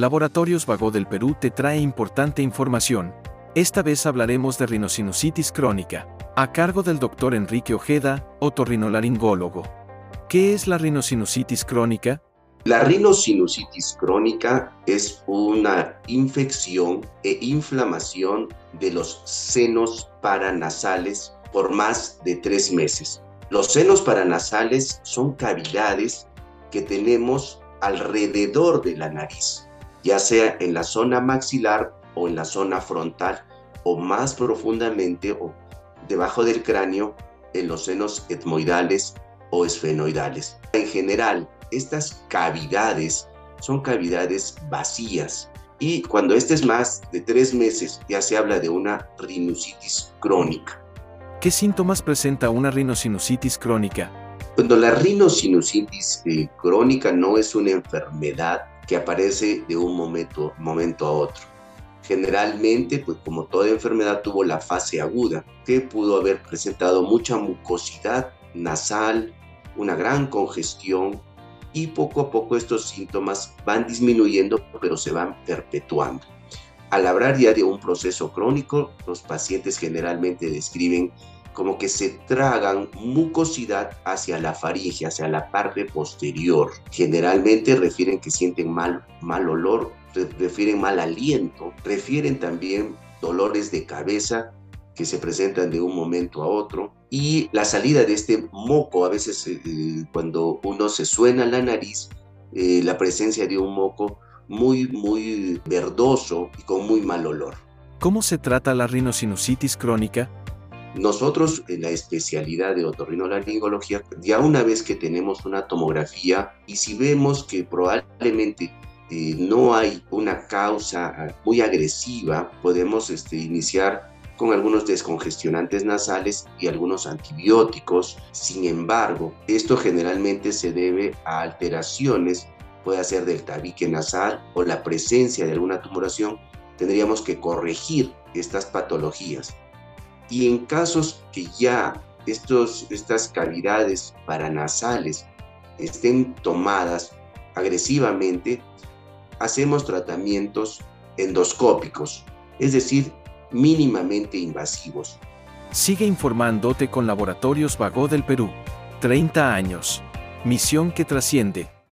Laboratorios Vago del Perú te trae importante información. Esta vez hablaremos de rinosinusitis crónica, a cargo del doctor Enrique Ojeda, otorrinolaringólogo. ¿Qué es la rinosinusitis crónica? La rinosinusitis crónica es una infección e inflamación de los senos paranasales por más de tres meses. Los senos paranasales son cavidades que tenemos alrededor de la nariz, ya sea en la zona maxilar o en la zona frontal o más profundamente o debajo del cráneo en los senos etmoidales o esfenoidales. En general, estas cavidades son cavidades vacías y cuando este es más de tres meses ya se habla de una rhinositis crónica. ¿Qué síntomas presenta una rinosinusitis crónica? Cuando la rinosinusitis eh, crónica no es una enfermedad que aparece de un momento, a otro. Generalmente, pues como toda enfermedad tuvo la fase aguda, que pudo haber presentado mucha mucosidad nasal, una gran congestión y poco a poco estos síntomas van disminuyendo, pero se van perpetuando. Al hablar ya de un proceso crónico, los pacientes generalmente describen como que se tragan mucosidad hacia la faringe, hacia la parte posterior. Generalmente refieren que sienten mal, mal olor, refieren mal aliento, refieren también dolores de cabeza que se presentan de un momento a otro. Y la salida de este moco, a veces eh, eh, cuando uno se suena la nariz, eh, la presencia de un moco muy, muy verdoso y con muy mal olor. ¿Cómo se trata la rinosinusitis crónica? Nosotros en la especialidad de otorrinolaringología, ya una vez que tenemos una tomografía y si vemos que probablemente eh, no hay una causa muy agresiva, podemos este, iniciar con algunos descongestionantes nasales y algunos antibióticos. Sin embargo, esto generalmente se debe a alteraciones puede ser del tabique nasal o la presencia de alguna tumoración, tendríamos que corregir estas patologías. Y en casos que ya estos, estas cavidades paranasales estén tomadas agresivamente, hacemos tratamientos endoscópicos, es decir, mínimamente invasivos. Sigue informándote con Laboratorios Vago del Perú. 30 años. Misión que trasciende.